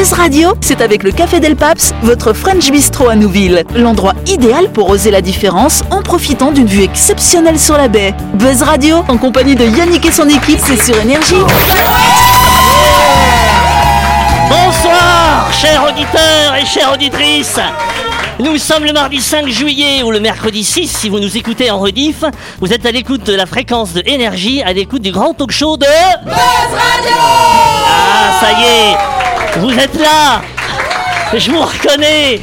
Buzz Radio, c'est avec le Café Del Paps, votre French Bistro à Nouville. L'endroit idéal pour oser la différence en profitant d'une vue exceptionnelle sur la baie. Buzz Radio, en compagnie de Yannick et son équipe, c'est sur Énergie. Bonsoir, chers auditeurs et chères auditrices. Nous sommes le mardi 5 juillet ou le mercredi 6 si vous nous écoutez en rediff. Vous êtes à l'écoute de la fréquence de énergie, à l'écoute du grand talk show de Buzz Radio. Ah, ça y est, vous êtes là. Je vous reconnais.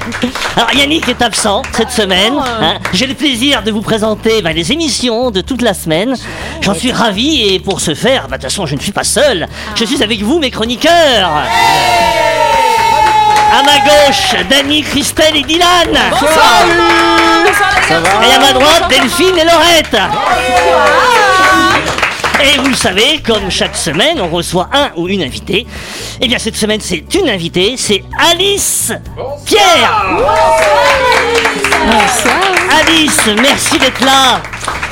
Alors Yannick est absent cette semaine. hein. J'ai le plaisir de vous présenter bah, les émissions de toute la semaine. J'en suis ravi et pour ce faire, bah, de toute façon je ne suis pas seul. Je suis avec vous mes chroniqueurs. À ma gauche, Dany, Christelle et Dylan. Et à ma droite, Delphine et Laurette. Et vous le savez, comme chaque semaine, on reçoit un ou une invitée. Et bien cette semaine, c'est une invitée, c'est Alice Pierre. Alice, merci d'être là.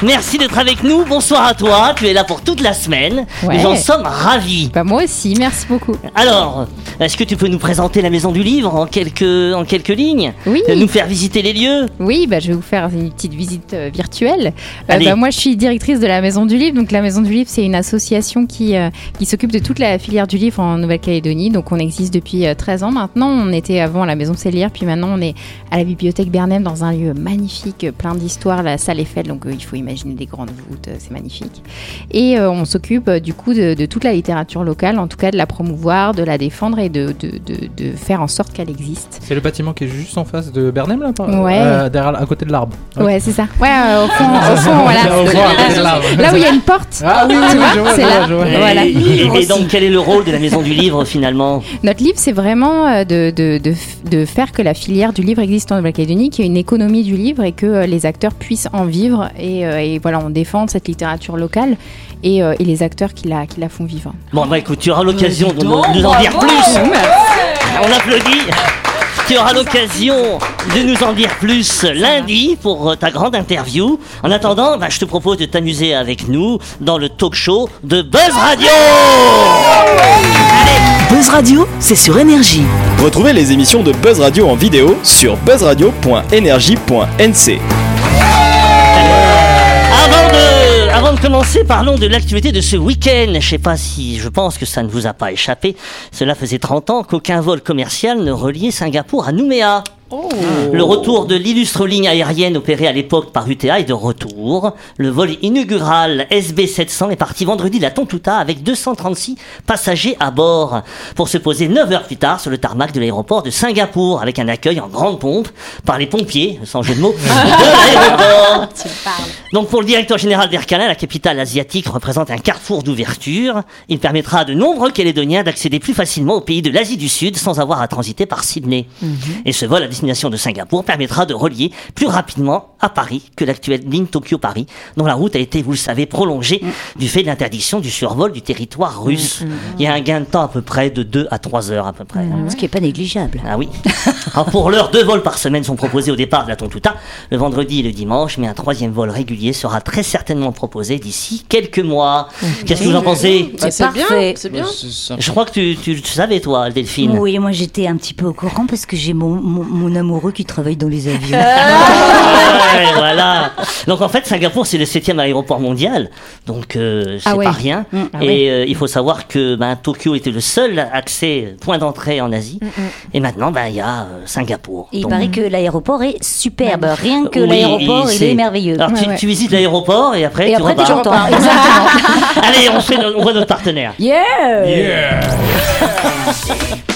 Merci d'être avec nous. Bonsoir à toi. Tu es là pour toute la semaine. Ouais. Nous en sommes ravis. Bah moi aussi, merci beaucoup. Alors, est-ce que tu peux nous présenter la maison du livre en quelques, en quelques lignes? Oui. Euh, Nous faire visiter les lieux? Oui, bah, je vais vous faire une petite visite euh, virtuelle. Euh, bah, moi, je suis directrice de la Maison du Livre. Donc, la Maison du Livre, c'est une association qui, euh, qui s'occupe de toute la filière du livre en Nouvelle-Calédonie. Donc, on existe depuis euh, 13 ans maintenant. On était avant à la Maison Célire, puis maintenant, on est à la Bibliothèque Bernheim dans un lieu magnifique, plein d'histoires, la salle Eiffel. Donc, euh, il faut imaginer des grandes voûtes, euh, c'est magnifique. Et euh, on s'occupe euh, du coup de, de toute la littérature locale, en tout cas de la promouvoir, de la défendre et de, de, de- de faire en sorte qu'elle existe. C'est le bâtiment qui est juste en face de Bernheim là Ouais. euh, derrière, à côté de l'arbre. Ouais, c'est ça. Ouais, euh, au fond, au fond, voilà. Au fond. Là où il y a une porte. Ah oui, oui, oui, c'est là. vois, je vois. Voilà. Et, donc, quel est le rôle de la maison du livre finalement? Notre livre, c'est vraiment de, de, de, f- de faire que la filière du livre existe en Nouvelle-Calédonie, qu'il y ait une économie du livre et que les acteurs puissent en vivre. Et, euh, et voilà, on défend cette littérature locale et, euh, et les acteurs qui la, qui la font vivre. Bon, bah écoute, tu auras l'occasion de nous de nous en dire plus. On applaudit. Tu auras l'occasion de nous en dire plus lundi pour euh, ta grande interview. En attendant, bah, je te propose de t'amuser avec nous dans le talk show de Buzz Radio. Buzz Radio, c'est sur Énergie. Retrouvez les émissions de Buzz Radio en vidéo sur buzzradio.energie.nc. de, commencer, parlons de l'actualité de ce week-end. Je sais pas si, je pense que ça ne vous a pas échappé. Cela faisait 30 ans qu'aucun vol commercial ne reliait Singapour à Nouméa. Le retour de l'illustre ligne aérienne opérée à l'époque par UTA est de retour. Le vol inaugural SB700 est parti vendredi de la Tontouta avec 236 passagers à bord pour se poser 9 heures plus tard sur le tarmac de l'aéroport de Singapour avec un accueil en grande pompe par les pompiers, sans jeu de mots, de l'aéroport. Donc pour le directeur général d'Aircalin, la capitale asiatique représente un carrefour d'ouverture. Il permettra à de nombreux Calédoniens d'accéder plus facilement au pays de l'Asie du Sud sans avoir à transiter par Sydney. Et ce vol à destination de Singapour permettra de relier plus rapidement à Paris que l'actuelle ligne Tokyo-Paris, dont la route a été, vous le savez, prolongée du fait de l'interdiction du survol du territoire russe. Il y a un gain de temps à peu près de 2 à 3 heures à peu près. Ce qui est pas négligeable. Ah oui. Alors pour l'heure, deux vols par semaine sont proposés au départ de la Tontouta, le vendredi et le dimanche, mais un troisième vol régulier sera très certainement proposé d'ici quelques mois. Qu'est-ce que vous en pensez C'est parfait. C'est bien. Je crois que tu, tu, tu savais, toi, Delphine. Oui, moi j'étais un petit peu au courant parce que j'ai mon, mon, mon amoureux qui travaille dans les avions. Ouais, voilà. Donc en fait, Singapour, c'est le septième aéroport mondial, donc euh, c'est Ah ouais. pas rien. Ah et euh, il faut savoir que ben, Tokyo était le seul accès, point d'entrée en Asie. Et maintenant, ben, il y a euh, Singapour. Et il Donc- paraît que l'aéroport est superbe. Rien que Oui, l'aéroport, il c'est- est merveilleux. Alors tu, Ouais, ouais. tu visites l'aéroport et après Et tu après, repars. Exactement. Allez, on, fait, no- on voit notre partenaire. Yeah!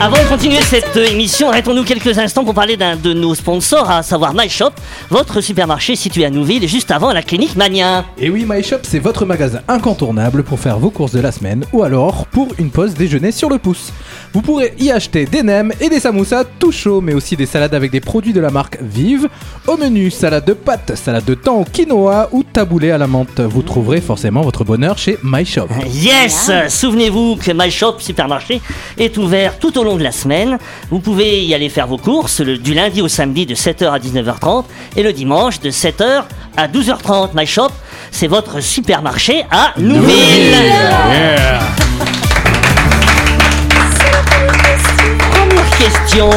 Avant de continuer cette émission, arrêtons-nous quelques instants pour parler d'un de nos sponsors, à savoir MyShop, votre supermarché situé à Nouville, juste avant la clinique Mania. Et oui, MyShop, c'est votre magasin incontournable pour faire vos courses de la semaine ou alors pour une pause déjeuner sur le pouce. Vous pourrez y acheter des nems et des samoussas tout chauds, mais aussi des salades avec des produits de la marque Vive. Au menu, salade de pâtes, salade de thon au quinoa ou taboulé à la menthe. Vous trouverez forcément votre bonheur chez MyShop. Yes Souvenez-vous que MyShop Supermarché est ouvert tout au long de la semaine. Vous pouvez y aller faire vos courses le, du lundi au samedi de 7h à 19h30 et le dimanche de 7h à 12h30. My Shop, c'est votre supermarché à Nouville. Question.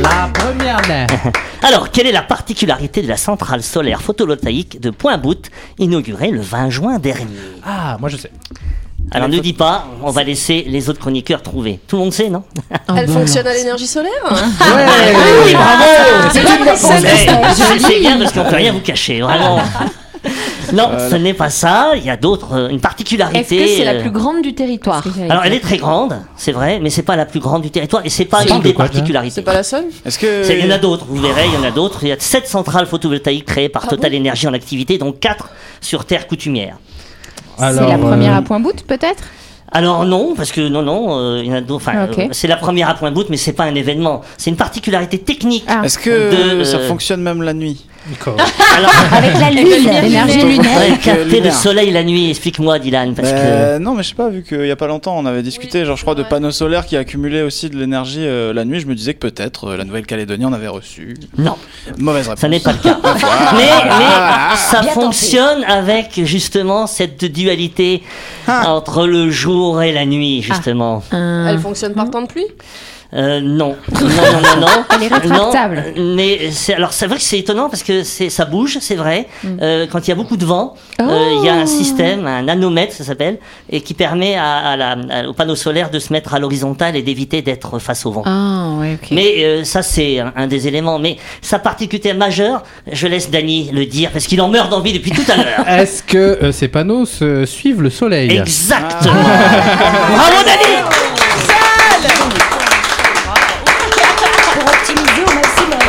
La première. Alors, quelle est la particularité de la centrale solaire photovoltaïque de Point-Bout inaugurée le 20 juin dernier? Ah, moi je sais. Alors, ne dis pas, on va laisser les autres chroniqueurs trouver. Tout le monde sait, non Elle fonctionne à l'énergie solaire Oui, bravo C'est bien parce qu'on peut rien vous cacher, vraiment. Non, ce n'est pas ça. Il y a d'autres, euh, une particularité. Est-ce que c'est la euh, plus grande du territoire Alors, elle est très grande, c'est vrai, mais c'est pas la plus grande du territoire et c'est pas une de des quoi, particularités. C'est pas la seule Est-ce que. Il y en a d'autres, vous verrez, il y en a d'autres. Il y a sept centrales photovoltaïques créées par Total Energy en activité, dont quatre sur terre coutumière. C'est la première euh, à point bout, peut-être Alors non, parce que non, non, euh, il y en a d'autres. Enfin, euh, c'est la première à point bout, mais c'est pas un événement. C'est une particularité technique. Ah. Est-ce que De, ça fonctionne même la nuit. Alors, Avec la lune. L'énergie lunaire. capter le soleil la nuit. Explique-moi, Dylan, parce que. Euh, Non, mais je sais pas, vu qu'il y a pas longtemps, on avait discuté, genre, je crois, de panneaux solaires qui accumulaient aussi de l'énergie euh, la nuit. Je me disais que peut-être euh, la Nouvelle-Calédonie en avait reçu. Non, Mauvaise réponse. ça n'est pas le cas. mais, mais ça fonctionne avec justement cette dualité entre le jour et la nuit, justement. Elle fonctionne par temps de pluie? Euh, non. non, non, non, non. Elle est rétractable. Non, mais c'est, alors c'est vrai que c'est étonnant parce que c'est, ça bouge, c'est vrai. Euh, quand il y a beaucoup de vent, euh, il y a un système, un nanomètre, ça s'appelle, et qui permet à, à la, à- au panneau solaire de se mettre à l'horizontale et d'éviter d'être face au vent. Ah, ouais, ok. Mais euh, ça, c'est un, un des éléments. Mais sa particularité majeure, je laisse Dany le dire parce qu'il en meurt d'envie depuis tout à l'heure. Est-ce que euh, ces panneaux se suivent le soleil? Exactement. Bravo Dany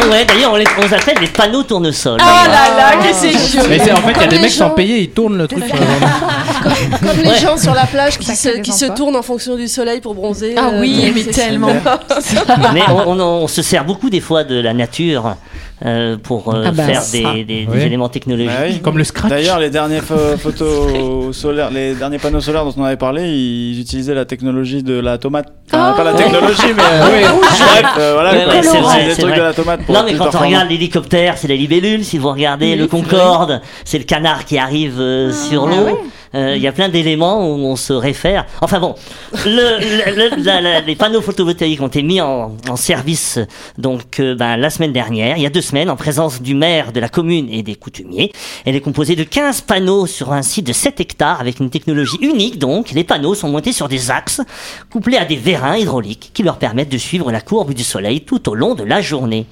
Ouais, d'ailleurs, on les, on les appelle les panneaux tournesols. Ah là là, que c'est chiant Mais c'est en fait, il y a Comme des les mecs sans gens- payer, ils tournent le truc. sur la- Comme les Ouais. gens sur la plage qui, se, qui se tournent en fonction du soleil pour bronzer. Ah euh, oui, mais c'est- tellement. Mais on, on- on se sert beaucoup des fois de la nature euh, pour euh, Ah bah, faire des, des- des Oui. éléments technologiques. Bah oui. Comme le scratch. D'ailleurs, les derniers pho- photos solaires, les derniers panneaux solaires dont on avait parlé, ils utilisaient la technologie de la tomate. Enfin, pas la technologie, mais euh, bref, euh, voilà, Ouais, c'est vrai, trucs vrai. de la tomate. Pour Non, mais quand on regarde l'hélicoptère, c'est la libellule. Si vous regardez le Concorde, c'est le canard qui arrive euh, sur l'eau. Euh, Il y a plein d'éléments où on se réfère. Enfin bon, le- le- le- la- la- les panneaux photovoltaïques ont été mis en, en service donc euh, ben, la semaine dernière, il y a deux semaines, en présence du maire de la commune et des coutumiers. Elle est composée de 15 panneaux sur un site de 7 hectares avec une technologie unique. Donc, les panneaux sont montés sur des axes couplés à des vérins hydrauliques qui leur permettent de suivre la courbe du soleil tout au long de la journée.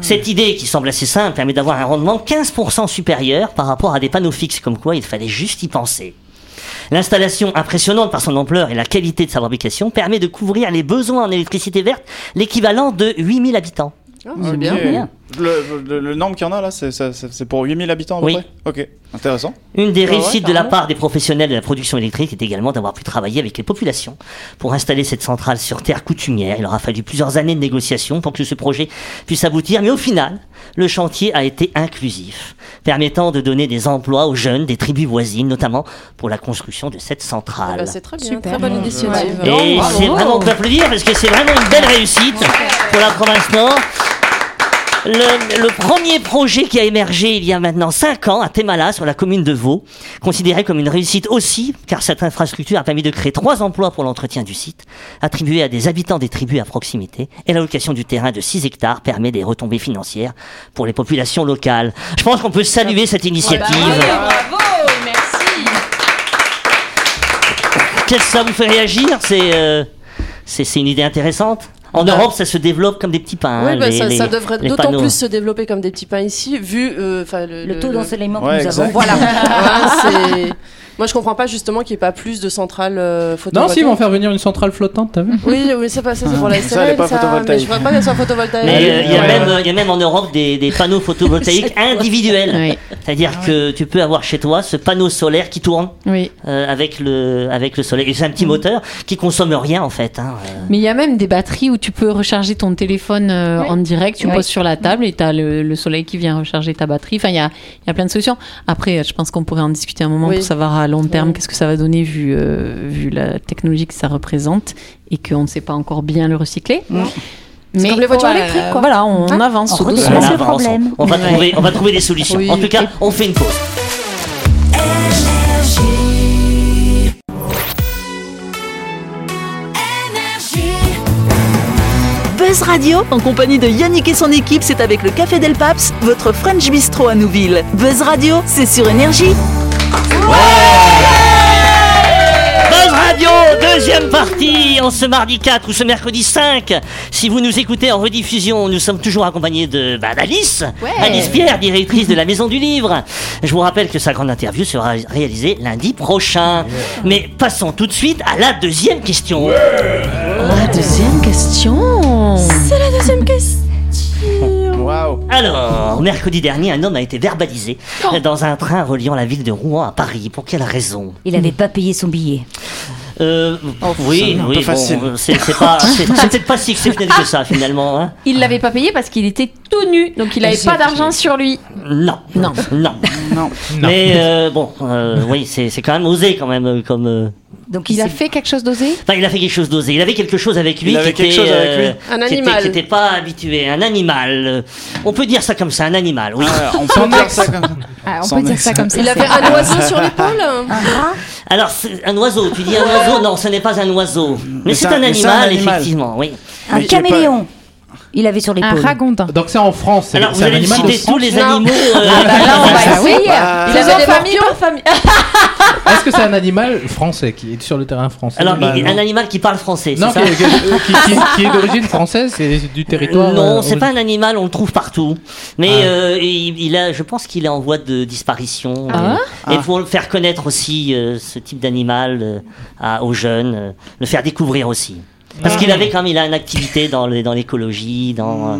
Cette idée, qui semble assez simple, permet d'avoir un rendement 15% supérieur par rapport à des panneaux fixes, comme quoi il fallait juste y penser. L'installation, impressionnante par son ampleur et la qualité de sa fabrication, permet de couvrir les besoins en électricité verte, l'équivalent de 8000 habitants. C'est bien. bien. Le, le, le nombre qu'il y en a là, c'est- pour 8000 habitants à peu Oui. près? Ok, intéressant. Une des Ah ouais, réussites de la part des professionnels de la production électrique est également d'avoir pu travailler avec les populations pour installer cette centrale sur terre coutumière. Il aura fallu plusieurs années de négociations pour que ce projet puisse aboutir, mais au final, le chantier a été inclusif, permettant de donner des emplois aux jeunes des tribus voisines, notamment pour la construction de cette Ah centrale. bah, c'est très bien, Super. très bonne initiative. Et Bravo. c'est vraiment, on peut applaudir parce que c'est vraiment une belle réussite pour la province Nord. Le, le premier projet qui a émergé il y a maintenant 5 ans à Temala, sur la commune de Vaux, considéré comme une réussite aussi, car cette infrastructure a permis de créer trois emplois pour l'entretien du site, attribué à des habitants des tribus à proximité, et l'allocation du terrain de 6 hectares permet des retombées financières pour les populations locales. Je pense qu'on peut saluer cette initiative. Bravo, merci. Qu'est-ce que ça vous fait réagir? C'est euh, c'est une idée intéressante? En Europe, ça se développe comme des petits pains. Oui, hein, bah, les- ça, les- ça devrait d'autant plus se développer comme des petits pains ici, vu euh, le, Le taux d'ensoleillement que Ouais, nous exact. avons. Voilà. Ouais, Moi, je comprends pas justement qu'il n'y ait pas plus de centrales euh, Non, photovoltaïques. si, ils vont faire venir une centrale flottante, t'as vu Oui, oui, c'est pas ça, c'est pour la Ça, elle est pas ça, mais photovoltaïque. je voudrais pas qu'elle soit photovoltaïque. Mais euh, il y, a Ouais. même, euh, il y a même en Europe des, des panneaux photovoltaïques individuels. Oui, C'est-à-dire que tu peux avoir chez toi ce panneau solaire qui tourne oui. euh, avec, le, avec le soleil. C'est un petit moteur qui consomme rien en fait. hein. Mais il y a même des batteries où tu peux recharger ton téléphone euh, en direct, tu poses sur la table et tu as le, le soleil qui vient recharger ta batterie. Enfin, il y a, y a plein de solutions. Après, je pense qu'on pourrait en discuter un moment Oui. pour savoir à long terme qu'est-ce que ça va donner vu, euh, vu la technologie que ça représente et qu'on ne sait pas encore bien le recycler. Mais comme les voitures voilà, électriques, quoi. Voilà, on, on avance On doucement. le avance, problème. On va, Ouais. trouver, on va trouver des solutions. Oui. En tout cas, on fait une pause. Buzz Radio, en compagnie de Yannick et son équipe, c'est avec le Café Del Paps, votre French Bistro à Nouville. Buzz Radio, c'est sur Énergie. Buzz Radio, deuxième partie, en ce mardi 4 ou ce mercredi 5. Si vous nous écoutez en rediffusion, nous sommes toujours accompagnés de bah, d'Alice, Alice Pierre, directrice de la Maison du Livre. Je vous rappelle que sa grande interview sera réalisée lundi prochain. Mais passons tout de suite à la deuxième question. La deuxième question. C'est la deuxième question. Alors, mercredi dernier, un homme a été verbalisé dans un train reliant la ville de Rouen à Paris. Pour quelle raison? Il avait pas payé son billet. euh, Oui, un oui, bon, facile. euh, c'est c'est pas, c'est c'est peut-être pas si exceptionnel que ça finalement. Hein Il l'avait pas payé parce qu'il était tout nu, donc il avait pas d'argent sur lui. non, Non. non. Non. Mais euh, bon, euh, oui, c'est c'est quand même osé quand même euh, comme. euh, Donc Il a fait quelque chose d'osé? Enfin, il a fait quelque chose d'osé. Il avait quelque chose avec lui. Il avait qui quelque était, chose avec lui. Un animal. Qui n'était pas habitué. Un animal. On peut dire ça comme ça, un animal, oui. On peut dire ça comme ça. Ah, On Sans peut dire ex. ça comme ça. Il avait un oiseau sur l'épaule Alors, un oiseau. Tu dis un oiseau? Non, ce n'est pas un oiseau. Mais, Mais c'est un, un animal, effectivement, oui. Un caméléon. Il avait sur Un l'épaule. ragondin. Donc c'est en France, c'est Alors, vous c'est un allez citer tous les animaux. euh, Ah bah là, on va Ah oui. essayer. Bah, Il avait Faisons des famille par famille. Est-ce que c'est un animal français qui est sur le terrain français Alors, Bah, un animal qui parle français, c'est Non, ça qui, qui- qui- qui- qui est d'origine française, c'est du territoire. Non, euh, c'est pas un animal, on le trouve partout. Mais Ah. euh, il, il a, je pense qu'il est en voie de disparition. Ah et, et Ah. pour le faire connaître aussi euh, ce type d'animal euh, aux jeunes, euh, le faire découvrir aussi. Parce qu'il avait quand même, il a une activité dans le- dans l'écologie, dans euh,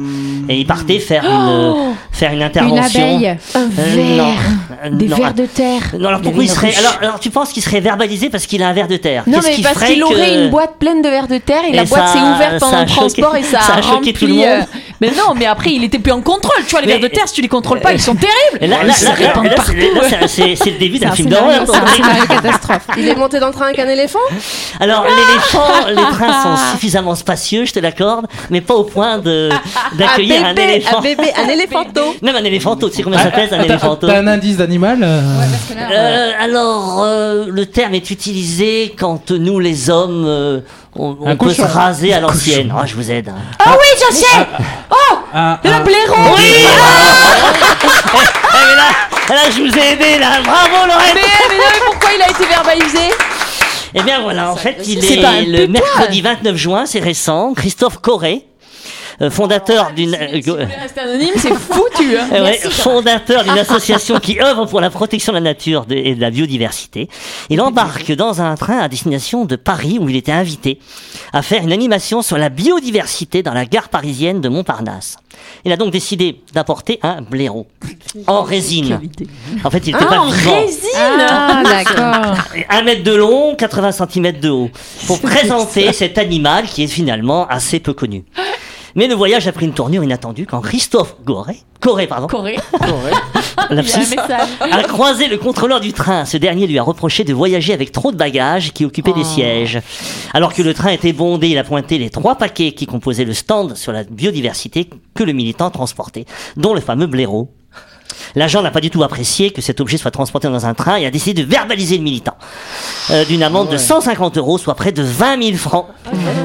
et il partait faire une euh, faire une Une intervention. abeille. Un Euh, verre. non, Des non, vers de terre. Non, alors Il pourquoi avait il une serait ruche. alors, alors tu penses qu'il serait verbalisé parce qu'il a un verre de terre? Non, mais parce qu'il aurait que- une boîte pleine de vers de terre et, Et la boîte s'est ouverte pendant le choqué- transport et ça, ça a a choqué rempli. tout le monde. euh, Mais non, mais après, il était plus en contrôle. Tu vois, les vers de terre, si tu les contrôles pas, ils sont terribles. Et là, Ils là, se là, là, répandent là, partout. c'est- le début C'est d'un un film d'horreur. c'est un scénario catastrophe. Il est monté dans le train avec un éléphant? Alors, l'éléphant, les trains sont suffisamment spacieux, je te l'accorde, mais pas au point de d'accueillir un, éléphant. un bébé, un éléphanto. Même un éléphanto, tu sais combien ça pèse un éléphanto T'as un indice d'animal euh, Euh, alors, euh, le terme est utilisé quand nous, les hommes, euh, on, peut se raser à l'ancienne. Ah, je vous aide. hein. Ah oui, je sais un- Le un- blaireau. Oui. Mais là, là, je vous ai aidé, là. Bravo, Lorraine. Mais, mais non, mais pourquoi il a été verbalisé Eh bien voilà, en fait, il C'est est, pas un le mercredi 29 juin, c'est récent, Christophe Corré, fondateur d'une... euh, Si vous voulez rester anonyme, c'est foutu. Hein. Euh, ouais, fondateur d'une association qui œuvre pour la protection de la nature et de la biodiversité. Il embarque dans un train à destination de Paris où il était invité à faire une animation sur la biodiversité dans la gare parisienne de Montparnasse. Il a donc décidé d'apporter un blaireau en résine. En fait, il était Ah, pas en vivant. résine Ah, d'accord. Un mètre de long, 80 cm de haut, pour présenter cet animal qui est finalement assez peu connu. Mais le voyage a pris une tournure inattendue quand Christophe Goré, Coré, pardon, lapsus, a croisé le contrôleur du train. Ce dernier lui a reproché de voyager avec trop de bagages qui occupaient des sièges. Alors que le train était bondé, il a pointé les trois paquets qui composaient le stand sur la biodiversité que le militant transportait, dont le fameux blaireau. L'agent n'a pas du tout apprécié que cet objet soit transporté dans un train et a décidé de verbaliser le militant euh, d'une amende de 150 euros, soit près de 20 000 francs.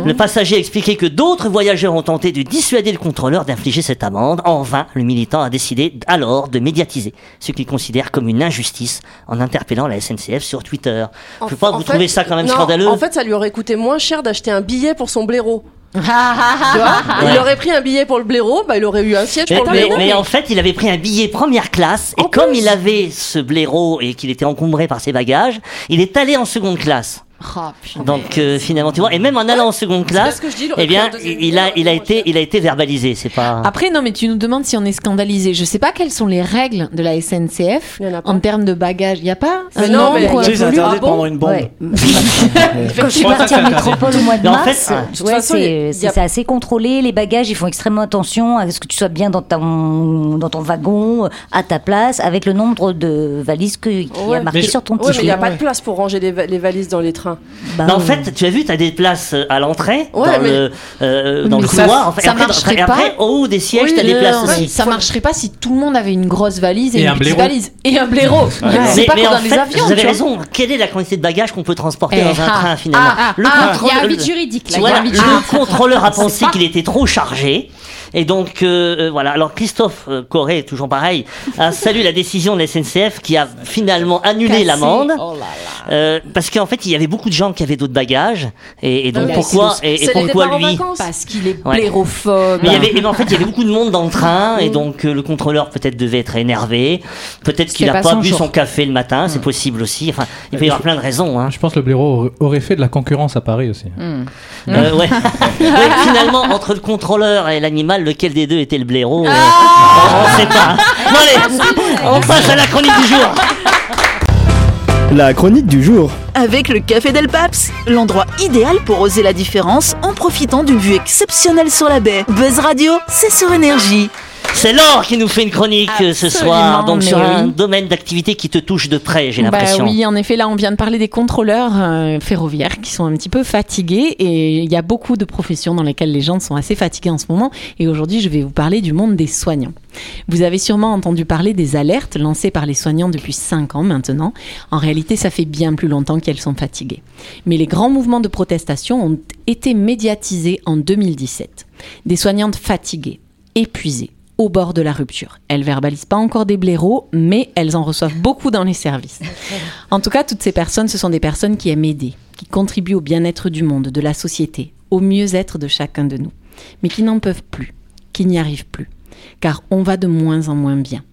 Le passager a expliqué que d'autres voyageurs ont tenté de dissuader le contrôleur d'infliger cette amende. En vain, le militant a décidé alors de médiatiser ce qu'il considère comme une injustice en interpellant la SNCF sur Twitter. Je pas, En vous fait- trouvez ça quand même non, scandaleux En fait, ça lui aurait coûté moins cher d'acheter un billet pour son blaireau. Tu vois Il aurait pris un billet pour le blaireau, bah, il aurait eu un siège mais, pour le mais- blaireau. mais en fait, il avait pris un billet première classe et En comme plus. il avait ce blaireau et qu'il était encombré par ses bagages, il est allé en seconde classe. Oh. Donc euh, finalement, tu vois, et même en allant en seconde classe, que je dis, eh bien, il a, il a moins été, il a été verbalisé. C'est pas. Après, non, mais tu nous demandes si on est scandalisé. Je sais pas quelles sont les règles de la SNCF en termes de bagages. Il y a pas Mais un non, mais sais, c'est interdit Ah de bon prendre une bombe. Ouais. Quand je suis partie en métropole au mois de en mars, fait, de toute ouais, façon, il y c'est assez contrôlé. Les bagages, ils font extrêmement attention à ce que tu sois bien dans ton, dans ton wagon, à ta place, avec le nombre de valises que- qu'il y a marqué sur ton Ouais, mais il t-shirt. n'y a pas de place pour ranger les valises dans les trains. Bah, Bah, en fait, tu as vu, tu as des places euh, à l'entrée, Ouais, dans, mais- le, euh, dans le ça- couloir. en fait. ça après, marcherait et après, pas. au haut des sièges, Oui, tu as des places aussi. Ça marcherait pas si tout le monde avait une grosse valise et, Et une un petite blaireau. valise et un blaireau. C'est mais, pas mais comme en dans les fait, avions. vous avez raison. Quelle est la quantité de bagages qu'on peut transporter Eh, dans un ah, train finalement ah, Le ah, Il y a un vide juridique le contrôleur a pensé qu'il était trop chargé. Et donc, euh, voilà. Alors, Christophe euh, Corré, toujours pareil, a salué la décision de la SNCF qui a finalement annulé l'amende. Oh Euh, parce qu'en fait, il y avait beaucoup de gens qui avaient d'autres bagages. Et, et donc, oui, pourquoi, et, pourquoi lui. Parce qu'il est Ouais. blairophobe. mais il y avait, mais en fait, il y avait beaucoup de monde dans le train et donc euh, le contrôleur peut-être devait être énervé, peut-être qu'il n'a pas bu jour. son café le matin, c'est possible aussi. Enfin, il peut y avoir plein de raisons. Hein. Je pense que le blaireau aurait- fait de la concurrence à Paris aussi. Hmm. Euh, ouais. Ouais, finalement, entre le contrôleur et l'animal, lequel des deux était le blaireau euh, Ah On ne sait pas. Bon, allez, on passe à la chronique du jour. La chronique du jour. Avec le Café Del Paps, l'endroit idéal pour oser la différence en profitant d'une vue exceptionnelle sur la baie. Buzz Radio, c'est sur énergie. C'est Laure qui nous fait une chronique euh, ce soir, donc sur un oui. domaine d'activité qui te touche de près, j'ai Bah l'impression. oui, en effet, là, on vient de parler des contrôleurs euh, ferroviaires qui sont un petit peu fatigués et il y a beaucoup de professions dans lesquelles les gens sont assez fatigués en ce moment. Et aujourd'hui, je vais vous parler du monde des soignants. Vous avez sûrement entendu parler des alertes lancées par les soignants depuis 5 ans maintenant. En réalité, ça fait bien plus longtemps qu'elles sont fatiguées. Mais les grands mouvements de protestation ont été médiatisés en 2017. Des soignantes fatiguées, épuisées, au bord de la rupture. Elles verbalisent pas encore des blaireaux, mais elles en reçoivent beaucoup dans les services. En tout cas, toutes ces personnes, ce sont des personnes qui aiment aider, qui contribuent au bien-être du monde, de la société, au mieux-être de chacun de nous, mais qui n'en peuvent plus, qui n'y arrivent plus, car on va de moins en moins bien.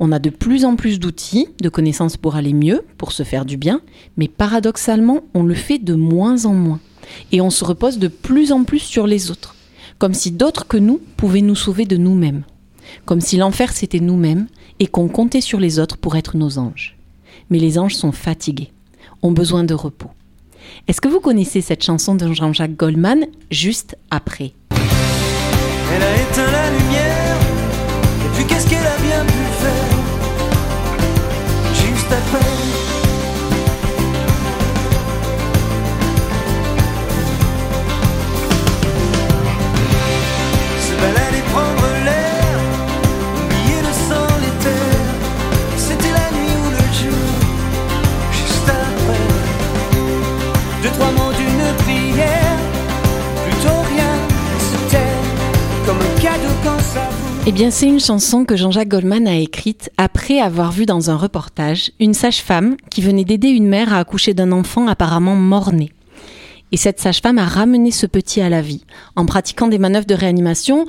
On a de plus en plus d'outils, de connaissances pour aller mieux, pour se faire du bien, mais paradoxalement, on le fait de moins en moins. Et on se repose de plus en plus sur les autres, comme si d'autres que nous pouvaient nous sauver de nous-mêmes comme si l'enfer c'était nous-mêmes et qu'on comptait sur les autres pour être nos anges. Mais les anges sont fatigués, ont besoin de repos. Est-ce que vous connaissez cette chanson de Jean-Jacques Goldman juste après? Elle a éteint la lumière, puis qu'est-ce qu'elle a bien pu faire? Juste après. Trois mots d'une prière, plutôt rien, comme un cadeau. Eh bien, c'est une chanson que Jean-Jacques Goldman a écrite après avoir vu dans un reportage une sage-femme qui venait d'aider une mère à accoucher d'un enfant apparemment mort-né. Et cette sage-femme a ramené ce petit à la vie en pratiquant des manœuvres de réanimation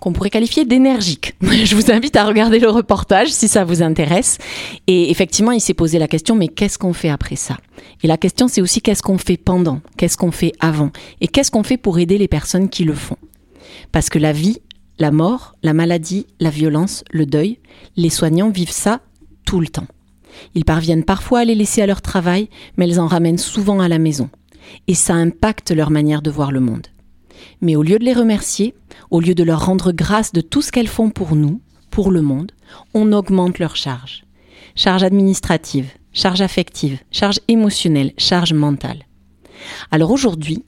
qu'on pourrait qualifier d'énergiques. Je vous invite à regarder le reportage si ça vous intéresse. Et effectivement, il s'est posé la question, mais qu'est-ce qu'on fait après ça? Et la question, c'est aussi qu'est-ce qu'on fait pendant? Qu'est-ce qu'on fait avant? Et qu'est-ce qu'on fait pour aider les personnes qui le font? Parce que la vie, la mort, la maladie, la violence, le deuil, les soignants vivent ça tout le temps. Ils parviennent parfois à les laisser à leur travail, mais elles en ramènent souvent à la maison. Et ça impacte leur manière de voir le monde. Mais au lieu de les remercier, au lieu de leur rendre grâce de tout ce qu'elles font pour nous, pour le monde, on augmente leurs charges. Charges administratives, charges affectives, charges émotionnelles, charges mentales. Alors aujourd'hui,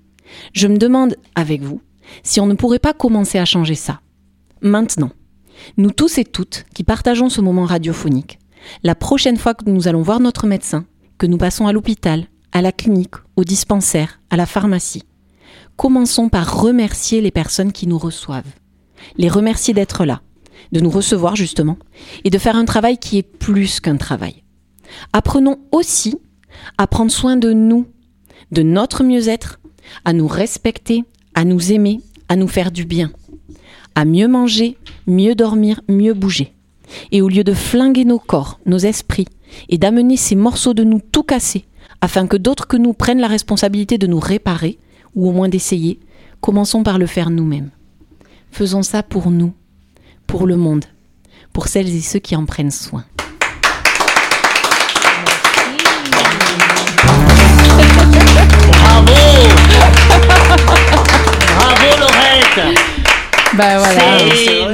je me demande avec vous si on ne pourrait pas commencer à changer ça. Maintenant, nous tous et toutes qui partageons ce moment radiophonique, la prochaine fois que nous allons voir notre médecin, que nous passons à l'hôpital, à la clinique, au dispensaire, à la pharmacie, commençons par remercier les personnes qui nous reçoivent. Les remercier d'être là, de nous recevoir justement, et de faire un travail qui est plus qu'un travail. Apprenons aussi à prendre soin de nous, de notre mieux-être, à nous respecter, à nous aimer, à nous faire du bien, à mieux manger, mieux dormir, mieux bouger. Et au lieu de flinguer nos corps, nos esprits, et d'amener ces morceaux de nous tout cassés, afin que d'autres que nous prennent la responsabilité de nous réparer, ou au moins d'essayer, commençons par le faire nous-mêmes. Faisons ça pour nous, pour le monde, pour celles et ceux qui en prennent soin. Bravo Bravo Laurette Bah voilà.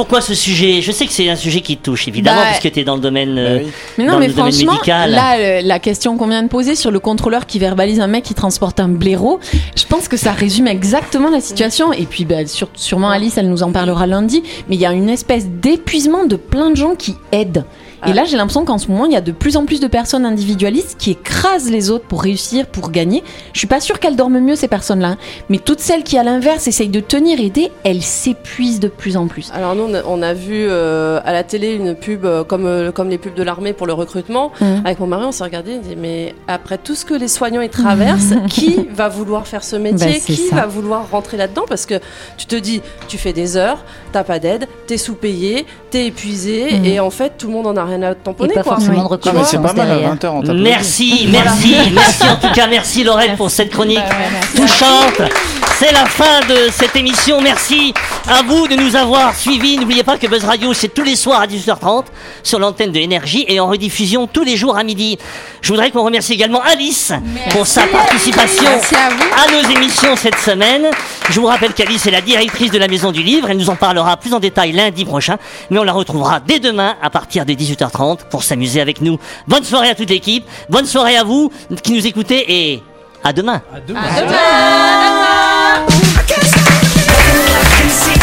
Pourquoi ce sujet? Je sais que c'est un sujet qui te touche, évidemment, Bah, parce que tu es dans le domaine, euh, Mais non, dans mais le domaine franchement, médical. là, euh, la question qu'on vient de poser sur le contrôleur qui verbalise un mec qui transporte un blaireau, je pense que ça résume exactement la situation. Et puis, bah, sur- sûrement Alice, elle nous en parlera lundi, mais il y a une espèce d'épuisement de plein de gens qui aident. Et là, j'ai l'impression qu'en ce moment, il y a de plus en plus de personnes individualistes qui écrasent les autres pour réussir, pour gagner. Je suis pas sûre qu'elles dorment mieux, ces personnes-là. hein. Mais toutes celles qui, à l'inverse, essayent de tenir, aider, elles s'épuisent de plus en plus. Alors nous, on a, on vu euh, à la télé une pub euh, comme, euh, comme les pubs de l'armée pour le recrutement. Mhm. Avec mon mari, on s'est regardé et dit, mais après tout ce que les soignants y traversent, qui va vouloir faire ce métier? Bah, Qui ça. va vouloir rentrer là-dedans? Parce que tu te dis, tu fais des heures, t'as pas d'aide, t'es sous-payé, t'es épuisé, Mhm. et en fait, tout le monde en a rien à tamponner. Et pas quoi. forcément de Non, mais c'est pas mal à 20h en tapant. Merci, merci, merci en tout cas, merci Laurette pour cette chronique touchante. C'est la fin de cette émission. Merci à vous de nous avoir suivis. N'oubliez pas que Buzz Radio, c'est tous les soirs à 18h30 sur l'antenne de Énergie et en rediffusion tous les jours à midi. Je voudrais qu'on remercie également Alice pour sa participation Merci à vous. à nos émissions cette semaine. Je vous rappelle qu'Alice est la directrice de la Maison du Livre. Elle nous en parlera plus en détail lundi prochain, mais on la retrouvera dès demain à partir de 18h30 pour s'amuser avec nous. Bonne soirée à toute l'équipe, bonne soirée à vous qui nous écoutez et à demain.